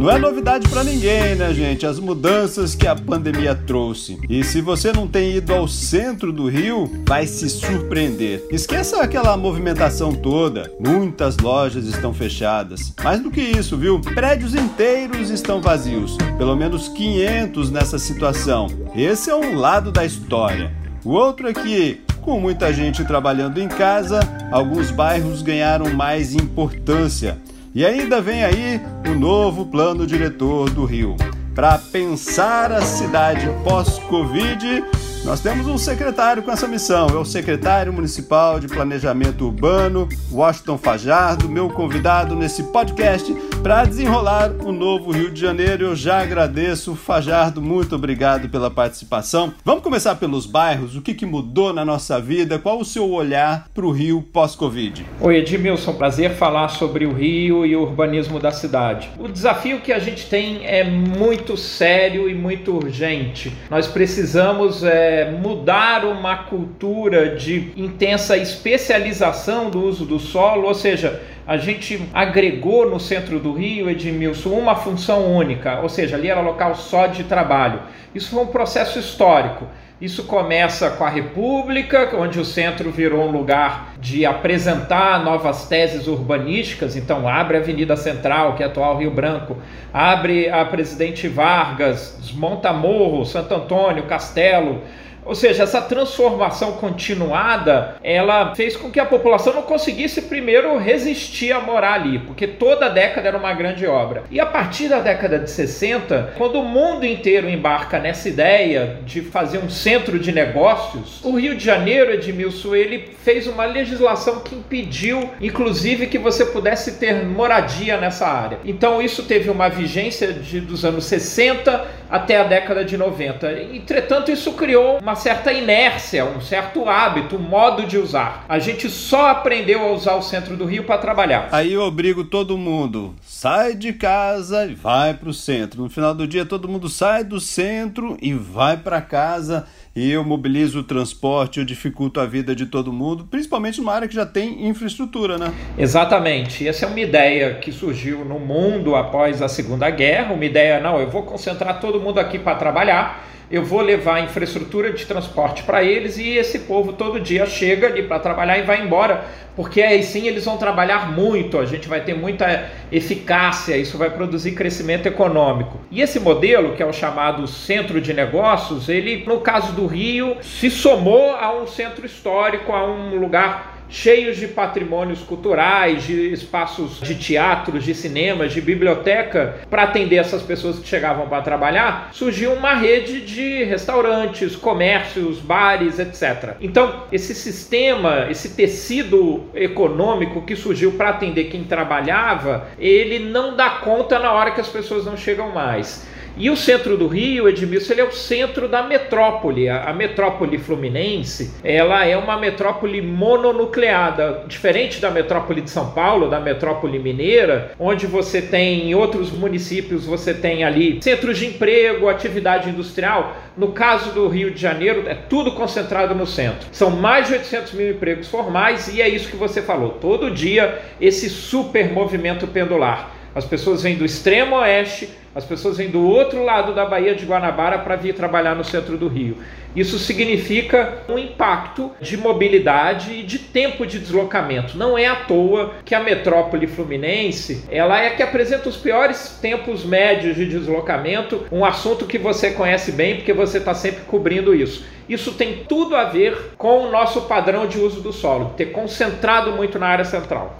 Não é novidade para ninguém, né, gente? As mudanças que a pandemia trouxe. E se você não tem ido ao centro do Rio, vai se surpreender. Esqueça aquela movimentação toda. Muitas lojas estão fechadas. Mais do que isso, viu? Prédios inteiros estão vazios. Pelo menos 500 nessa situação. Esse é um lado da história. O outro é que com muita gente trabalhando em casa, alguns bairros ganharam mais importância. E ainda vem aí o novo plano diretor do Rio. Para pensar a cidade pós-Covid, nós temos um secretário com essa missão, é o secretário municipal de Planejamento Urbano, Washington Fajardo, meu convidado nesse podcast para desenrolar o novo Rio de Janeiro. Eu já agradeço, Fajardo, muito obrigado pela participação. Vamos começar pelos bairros, o que, que mudou na nossa vida, qual o seu olhar para o Rio pós-Covid? Oi, Edmilson, prazer falar sobre o Rio e o urbanismo da cidade. O desafio que a gente tem é muito sério e muito urgente. Nós precisamos é, é, mudar uma cultura de intensa especialização do uso do solo, ou seja, a gente agregou no centro do Rio, Edmilson, uma função única, ou seja, ali era local só de trabalho. Isso foi um processo histórico. Isso começa com a República, onde o centro virou um lugar de apresentar novas teses urbanísticas. Então, abre a Avenida Central, que é atual Rio Branco, abre a Presidente Vargas, desmonta Morro, Santo Antônio, Castelo. Ou seja, essa transformação continuada, ela fez com que a população não conseguisse primeiro resistir a morar ali, porque toda a década era uma grande obra. E a partir da década de 60, quando o mundo inteiro embarca nessa ideia de fazer um centro de negócios, o Rio de Janeiro, Edmilson, ele fez uma legislação que impediu, inclusive, que você pudesse ter moradia nessa área. Então isso teve uma vigência de, dos anos 60 até a década de 90. Entretanto, isso criou uma certa inércia, um certo hábito, um modo de usar. A gente só aprendeu a usar o centro do Rio para trabalhar. Aí eu obrigo todo mundo, sai de casa e vai para o centro. No final do dia todo mundo sai do centro e vai para casa e eu mobilizo o transporte, eu dificulto a vida de todo mundo, principalmente numa área que já tem infraestrutura, né? Exatamente. Essa é uma ideia que surgiu no mundo após a Segunda Guerra, uma ideia, não, eu vou concentrar todo mundo aqui para trabalhar eu vou levar infraestrutura de transporte para eles e esse povo todo dia chega ali para trabalhar e vai embora, porque aí sim eles vão trabalhar muito, a gente vai ter muita eficácia, isso vai produzir crescimento econômico. E esse modelo, que é o chamado centro de negócios, ele, no caso do Rio, se somou a um centro histórico, a um lugar cheios de patrimônios culturais, de espaços de teatros, de cinemas, de biblioteca, para atender essas pessoas que chegavam para trabalhar, surgiu uma rede de restaurantes, comércios, bares, etc. Então, esse sistema, esse tecido econômico que surgiu para atender quem trabalhava, ele não dá conta na hora que as pessoas não chegam mais. E o centro do Rio, Edmilson, ele é o centro da metrópole. A, a metrópole fluminense, ela é uma metrópole mononucleada, diferente da metrópole de São Paulo, da metrópole mineira, onde você tem em outros municípios, você tem ali centros de emprego, atividade industrial. No caso do Rio de Janeiro, é tudo concentrado no centro. São mais de 800 mil empregos formais e é isso que você falou. Todo dia, esse super movimento pendular. As pessoas vêm do extremo oeste, as pessoas vêm do outro lado da Baía de Guanabara para vir trabalhar no centro do Rio. Isso significa um impacto de mobilidade e de tempo de deslocamento. Não é à toa que a metrópole fluminense ela é que apresenta os piores tempos médios de deslocamento, um assunto que você conhece bem porque você está sempre cobrindo isso. Isso tem tudo a ver com o nosso padrão de uso do solo, ter concentrado muito na área central.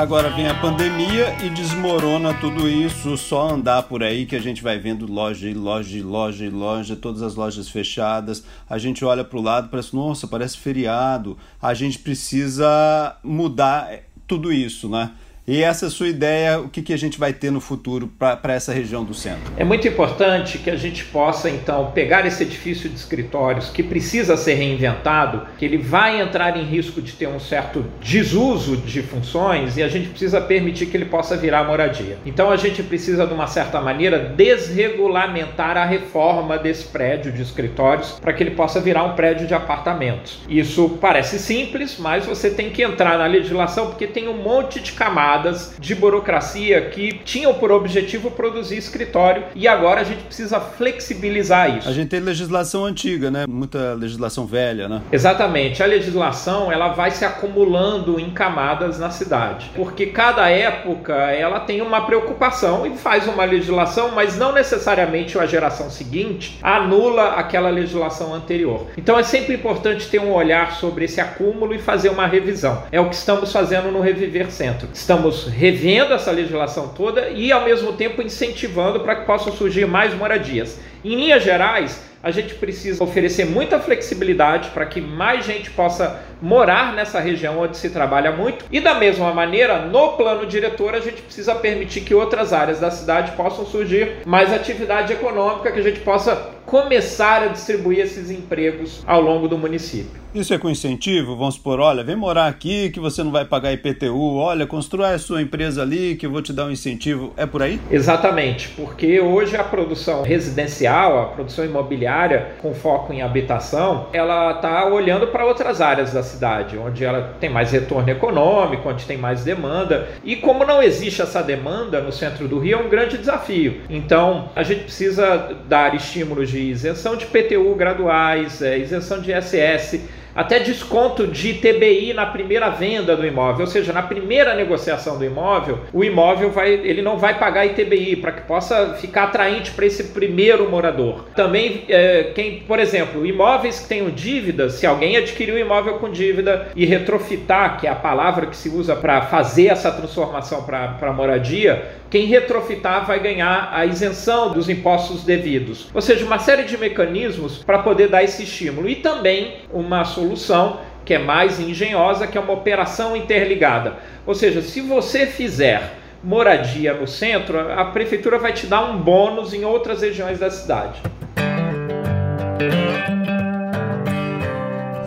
Agora vem a pandemia e desmorona tudo isso. Só andar por aí que a gente vai vendo loja e loja e loja e loja, todas as lojas fechadas. A gente olha para o lado, parece, nossa, parece feriado. A gente precisa mudar tudo isso, né? E essa sua ideia, o que, que a gente vai ter no futuro para essa região do centro? É muito importante que a gente possa, então, pegar esse edifício de escritórios que precisa ser reinventado, que ele vai entrar em risco de ter um certo desuso de funções e a gente precisa permitir que ele possa virar moradia. Então a gente precisa, de uma certa maneira, desregulamentar a reforma desse prédio de escritórios para que ele possa virar um prédio de apartamentos. Isso parece simples, mas você tem que entrar na legislação porque tem um monte de camadas de burocracia que tinham por objetivo produzir escritório e agora a gente precisa flexibilizar isso. A gente tem legislação antiga, né? Muita legislação velha, né? Exatamente. A legislação ela vai se acumulando em camadas na cidade, porque cada época ela tem uma preocupação e faz uma legislação, mas não necessariamente a geração seguinte anula aquela legislação anterior. Então é sempre importante ter um olhar sobre esse acúmulo e fazer uma revisão. É o que estamos fazendo no Reviver Centro. Estamos revendo essa legislação toda e ao mesmo tempo incentivando para que possam surgir mais moradias. Em linhas gerais, a gente precisa oferecer muita flexibilidade para que mais gente possa morar nessa região onde se trabalha muito. E da mesma maneira, no plano diretor, a gente precisa permitir que outras áreas da cidade possam surgir mais atividade econômica, que a gente possa começar a distribuir esses empregos ao longo do município. Isso é com incentivo? Vamos supor, olha, vem morar aqui que você não vai pagar IPTU, olha, construa a sua empresa ali que eu vou te dar um incentivo. É por aí? Exatamente, porque hoje a produção residencial, a produção imobiliária com foco em habitação, ela está olhando para outras áreas da cidade, onde ela tem mais retorno econômico, onde tem mais demanda. E como não existe essa demanda no centro do Rio, é um grande desafio. Então, a gente precisa dar estímulos de isenção de PTU graduais, é, isenção de ISS, até desconto de TBI na primeira venda do imóvel, ou seja, na primeira negociação do imóvel, o imóvel vai, ele não vai pagar ITBI para que possa ficar atraente para esse primeiro morador. Também, é, quem, por exemplo, imóveis que tenham dívidas, se alguém adquiriu um imóvel com dívida e retrofitar, que é a palavra que se usa para fazer essa transformação para moradia, quem retrofitar vai ganhar a isenção dos impostos devidos. Ou seja, uma série de mecanismos para poder dar esse estímulo. E também uma solução que é mais engenhosa, que é uma operação interligada. Ou seja, se você fizer moradia no centro, a prefeitura vai te dar um bônus em outras regiões da cidade.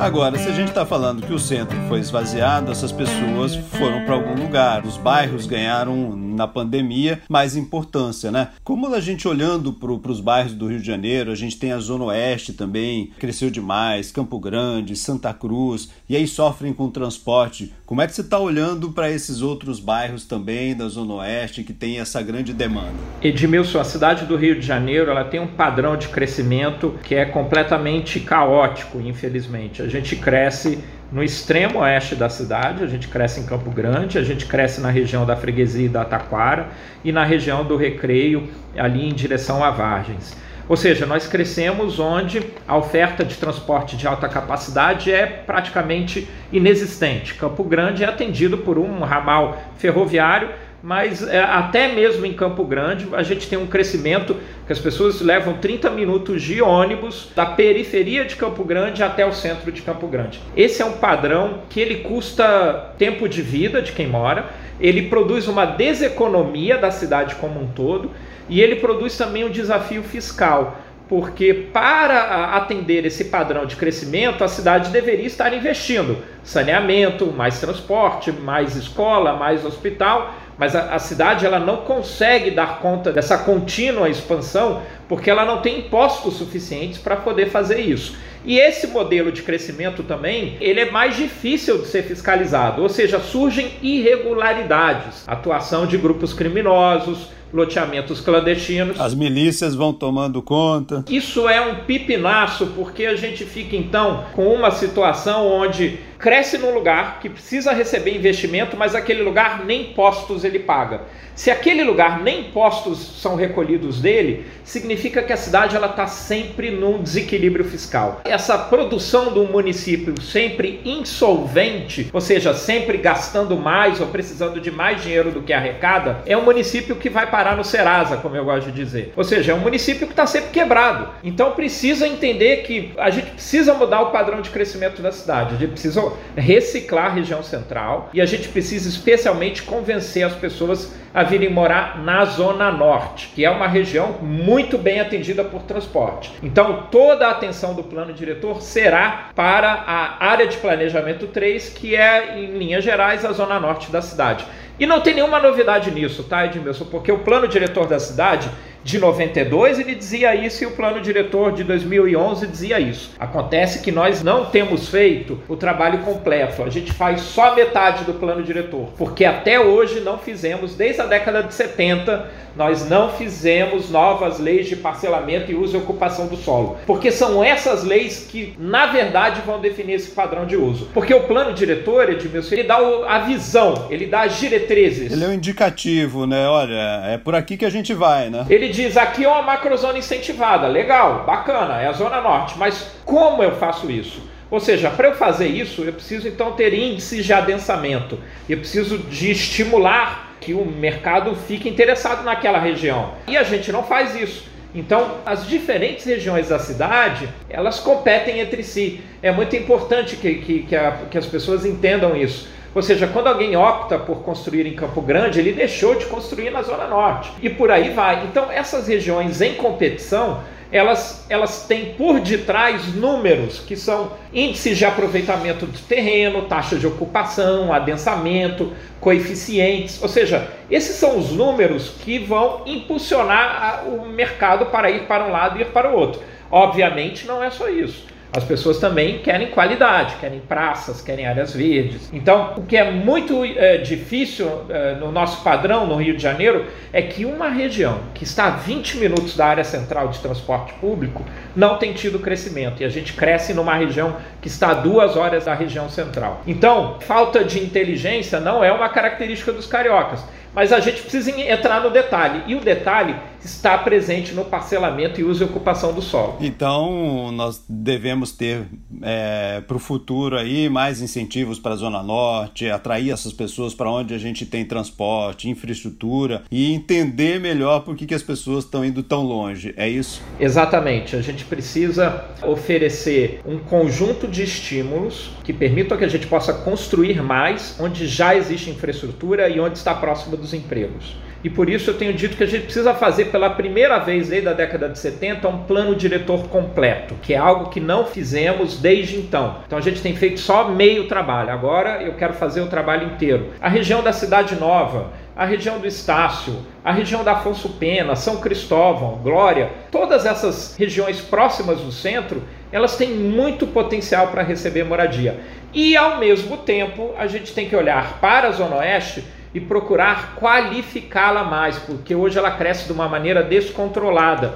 Agora, se a gente está falando que o centro foi esvaziado, essas pessoas foram para algum lugar. Os bairros ganharam na pandemia mais importância, né? Como a gente olhando para os bairros do Rio de Janeiro, a gente tem a Zona Oeste também, cresceu demais, Campo Grande, Santa Cruz, e aí sofrem com transporte. Como é que você está olhando para esses outros bairros também da Zona Oeste que tem essa grande demanda? Edmilson, a cidade do Rio de Janeiro ela tem um padrão de crescimento que é completamente caótico, infelizmente. A gente cresce no extremo oeste da cidade, a gente cresce em Campo Grande, a gente cresce na região da Freguesia e da Taquara e na região do Recreio, ali em direção a Vargens. Ou seja, nós crescemos onde a oferta de transporte de alta capacidade é praticamente inexistente. Campo Grande é atendido por um ramal ferroviário mas é, até mesmo em Campo Grande a gente tem um crescimento que as pessoas levam 30 minutos de ônibus da periferia de Campo Grande até o centro de Campo Grande. Esse é um padrão que ele custa tempo de vida de quem mora, ele produz uma deseconomia da cidade como um todo e ele produz também um desafio fiscal porque para atender esse padrão de crescimento, a cidade deveria estar investindo saneamento, mais transporte, mais escola, mais hospital, mas a, a, cidade ela não consegue dar conta dessa contínua expansão porque ela não tem impostos suficientes para poder fazer isso. E esse modelo de crescimento também, ele é mais difícil de ser fiscalizado, ou seja, surgem irregularidades, atuação de grupos criminosos, loteamentos clandestinos. As milícias vão tomando conta. Isso é um pipinaço, porque a gente fica então com uma situação onde cresce num lugar que precisa receber investimento, mas aquele lugar nem impostos ele paga. Se aquele lugar nem impostos são recolhidos dele, significa que a cidade ela está sempre num desequilíbrio fiscal. Essa produção do município sempre insolvente, ou seja, sempre gastando mais ou precisando de mais dinheiro do que arrecada, é um município que vai parar no Serasa, como eu gosto de dizer. Ou seja, é um município que está sempre quebrado. Então precisa entender que a gente precisa mudar o padrão de crescimento da cidade. A gente precisa reciclar a região central e a gente precisa especialmente convencer as pessoas a virem morar na Zona Norte, que é uma região muito bem atendida por transporte. Então, toda a atenção do plano diretor será para a área de planejamento 3, que é, em linhas gerais, a Zona Norte da cidade. E não tem nenhuma novidade nisso, tá, Edmilson? Porque o plano diretor da cidade de 92 ele dizia isso e o plano diretor de 2011 dizia isso. Acontece que nós não temos feito o trabalho completo, a gente faz só metade do plano diretor, porque até hoje não fizemos, desde a década de 70, nós não fizemos novas leis de parcelamento e uso e ocupação do solo, porque são essas leis que, na verdade, vão definir esse padrão de uso. Porque o plano diretor, Edmilson, ele dá a visão, ele dá as diretrizes. Ele é um indicativo, né? Olha, é por aqui que a gente vai, né? Ele diz aqui é uma macrozona incentivada, legal, bacana, é a zona norte, mas como eu faço isso? Ou seja, para eu fazer isso, eu preciso então ter índices de adensamento, eu preciso de estimular que o mercado fique interessado naquela região. E a gente não faz isso. Então, as diferentes regiões da cidade, elas competem entre si. É muito importante que, que, que, a, que as pessoas entendam isso. Ou seja, quando alguém opta por construir em Campo Grande, ele deixou de construir na Zona Norte. E por aí vai. Então, essas regiões em competição, elas, elas têm por detrás números que são índices de aproveitamento do terreno, taxa de ocupação, adensamento, coeficientes. Ou seja, esses são os números que vão impulsionar o mercado para ir para um lado e ir para o outro. Obviamente, não é só isso. As pessoas também querem qualidade, querem praças, querem áreas verdes. Então, o que é muito é, difícil é, no nosso padrão no Rio de Janeiro é que uma região que está a 20 minutos da área central de transporte público não tem tido crescimento. E a gente cresce numa região que está a duas horas da região central. Então, falta de inteligência não é uma característica dos cariocas mas a gente precisa entrar no detalhe. E o detalhe está presente no parcelamento e uso e ocupação do solo. Então, nós devemos ter é, para o futuro aí mais incentivos para a Zona Norte, atrair essas pessoas para onde a gente tem transporte, infraestrutura e entender melhor por que, que as pessoas estão indo tão longe. É isso? Exatamente. A gente precisa oferecer um conjunto de estímulos que permitam que a gente possa construir mais onde já existe infraestrutura e onde está próximo dos empregos. E por isso eu tenho dito que a gente precisa fazer pela primeira vez desde a década de 70 um plano diretor completo, que é algo que não fizemos desde então. Então a gente tem feito só meio trabalho. Agora eu quero fazer o trabalho inteiro. A região da Cidade Nova, a região do Estácio, a região da Afonso Pena, São Cristóvão, Glória, todas essas regiões próximas do centro, elas têm muito potencial para receber moradia. E ao mesmo tempo, a gente tem que olhar para a Zona Oeste e procurar qualificá-la mais, porque hoje ela cresce de uma maneira descontrolada.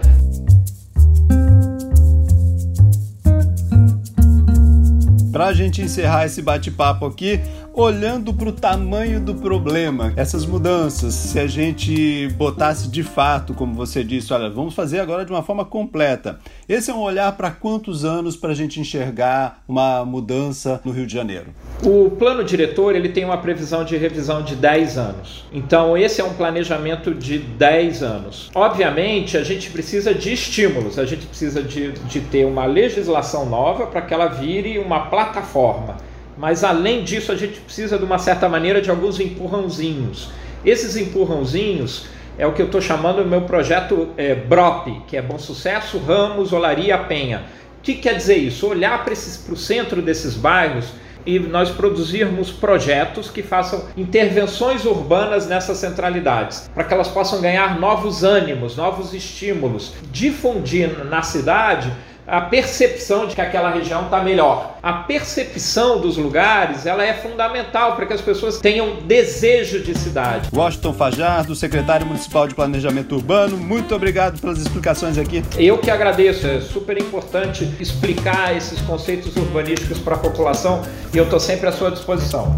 Para a gente encerrar esse bate-papo aqui, olhando para o tamanho do problema, essas mudanças, se a gente botasse de fato, como você disse, olha, vamos fazer agora de uma forma completa. Esse é um olhar para quantos anos para a gente enxergar uma mudança no Rio de Janeiro? O plano diretor ele tem uma previsão de revisão de 10 anos. Então, esse é um planejamento de 10 anos. Obviamente, a gente precisa de estímulos, a gente precisa de, de ter uma legislação nova para que ela vire uma plataforma. Mas além disso, a gente precisa de uma certa maneira de alguns empurrãozinhos. Esses empurrãozinhos é o que eu estou chamando do meu projeto é, BROP, que é Bom Sucesso, Ramos, Olaria, Penha. O que quer dizer isso? Olhar para o centro desses bairros e nós produzirmos projetos que façam intervenções urbanas nessas centralidades, para que elas possam ganhar novos ânimos, novos estímulos, difundir na cidade a percepção de que aquela região está melhor. A percepção dos lugares ela é fundamental para que as pessoas tenham desejo de cidade. Washington Fajardo, secretário municipal de Planejamento Urbano, muito obrigado pelas explicações aqui. Eu que agradeço, é super importante explicar esses conceitos urbanísticos para a população e eu estou sempre à sua disposição.